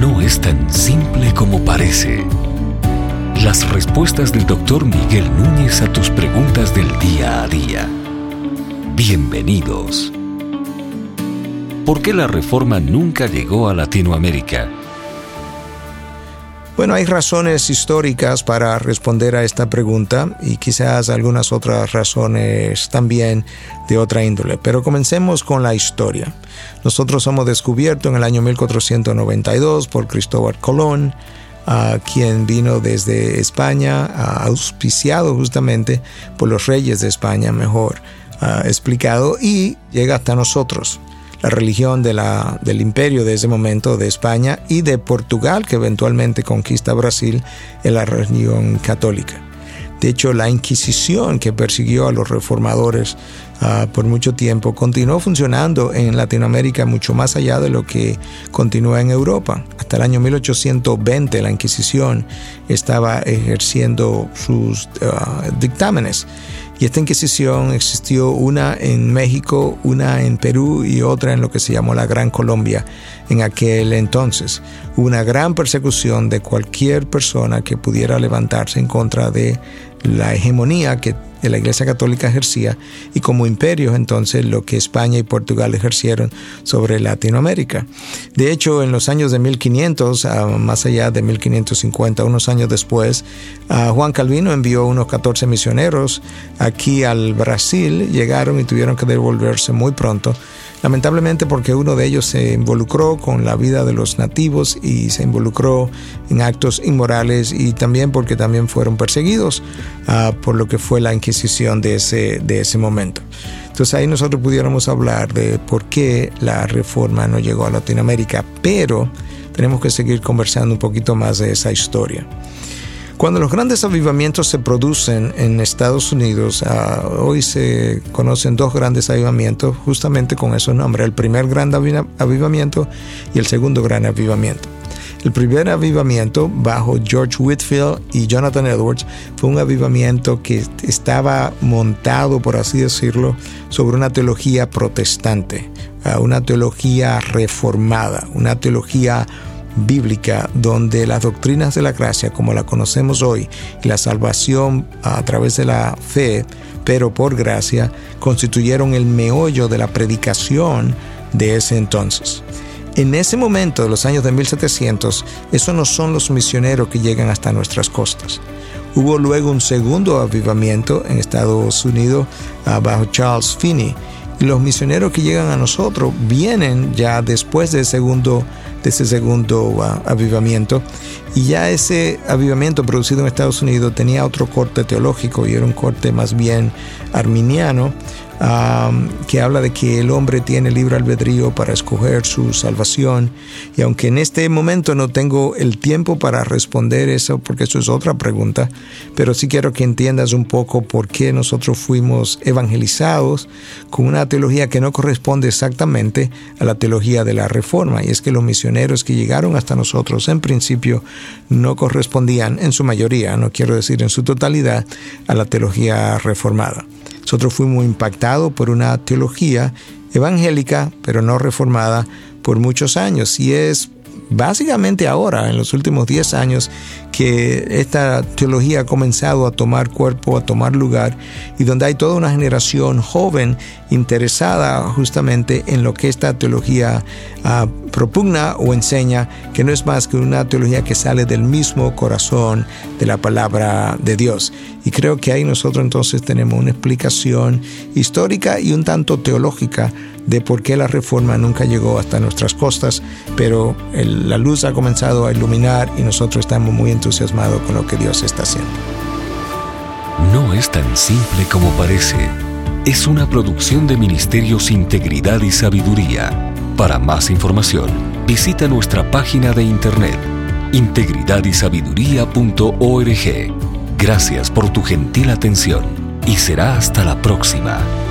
No es tan simple como parece. Las respuestas del doctor Miguel Núñez a tus preguntas del día a día. Bienvenidos. ¿Por qué la reforma nunca llegó a Latinoamérica? Bueno, hay razones históricas para responder a esta pregunta y quizás algunas otras razones también de otra índole, pero comencemos con la historia. Nosotros somos descubiertos en el año 1492 por Cristóbal Colón, quien vino desde España, auspiciado justamente por los reyes de España, mejor explicado, y llega hasta nosotros la religión del imperio de ese momento de España y de Portugal, que eventualmente conquista Brasil, en la religión católica. De hecho, la Inquisición que persiguió a los reformadores ah, por mucho tiempo continuó funcionando en Latinoamérica mucho más allá de lo que continúa en Europa. Hasta el año 1820 la Inquisición estaba ejerciendo sus ah, dictámenes y esta Inquisición existió una en México, una en Perú y otra en lo que se llamó la Gran Colombia en aquel entonces. Hubo una gran persecución de cualquier persona que pudiera levantarse en contra de la hegemonía que la Iglesia Católica ejercía y como imperios entonces lo que España y Portugal ejercieron sobre Latinoamérica. De hecho, en los años de 1500, ah, más allá de 1550, unos años después, Juan Calvino envió unos 14 misioneros aquí al Brasil, llegaron y tuvieron que devolverse muy pronto lamentablemente porque uno de ellos se involucró con la vida de los nativos y se involucró en actos inmorales y también porque también fueron perseguidos ah, por lo que fue la Inquisición de ese, de ese momento. Entonces ahí nosotros pudiéramos hablar de por qué la reforma no llegó a Latinoamérica, pero tenemos que seguir conversando un poquito más de esa historia. Cuando los grandes avivamientos se producen en Estados Unidos, ah, hoy se conocen dos grandes avivamientos justamente con esos nombres, el primer gran avivamiento y el segundo gran avivamiento. El primer avivamiento bajo George Whitfield y Jonathan Edwards fue un avivamiento que estaba montado, por así decirlo, sobre una teología protestante, ah, una teología reformada, una teología bíblica donde las doctrinas de la gracia como la conocemos hoy y la salvación a través de la fe, pero por gracia, constituyeron el meollo de la predicación de ese entonces. En ese momento de los años de 1700, esos no son los misioneros que llegan hasta nuestras costas. Hubo luego un segundo avivamiento en Estados Unidos ah, bajo Charles Finney y los misioneros que llegan a nosotros vienen ya después del segundo ese segundo ah, avivamiento. Y ya ese avivamiento producido en Estados Unidos tenía otro corte teológico y era un corte más bien arminiano, que habla de que el hombre tiene libre albedrío para escoger su salvación. Y aunque en este momento no tengo el tiempo para responder eso, porque eso es otra pregunta, pero sí quiero que entiendas un poco por qué nosotros fuimos evangelizados con una teología que no corresponde exactamente a la teología de la reforma. Y es que los misioneros que llegaron hasta nosotros en principio no correspondían en su mayoría, no quiero decir en su totalidad, a la teología reformada. Nosotros fuimos impactados por una teología evangélica, pero no reformada, por muchos años. Y es básicamente ahora, en los últimos 10 años, que esta teología ha comenzado a tomar cuerpo, a tomar lugar, y donde hay toda una generación joven interesada justamente en lo que esta teología ah, propugna o enseña, que no es más que una teología que sale del mismo corazón de la palabra de Dios. Y creo que ahí nosotros entonces tenemos una explicación histórica y un tanto teológica de por qué la reforma nunca llegó hasta nuestras costas, pero la luz ha comenzado a iluminar y nosotros estamos muy entusiasmados con lo que Dios está haciendo. No es tan simple como parece. Es una producción de Ministerios Integridad y Sabiduría. Para más información, visita nuestra página de internet integridadysabiduría.org. Gracias por tu gentil atención y será hasta la próxima.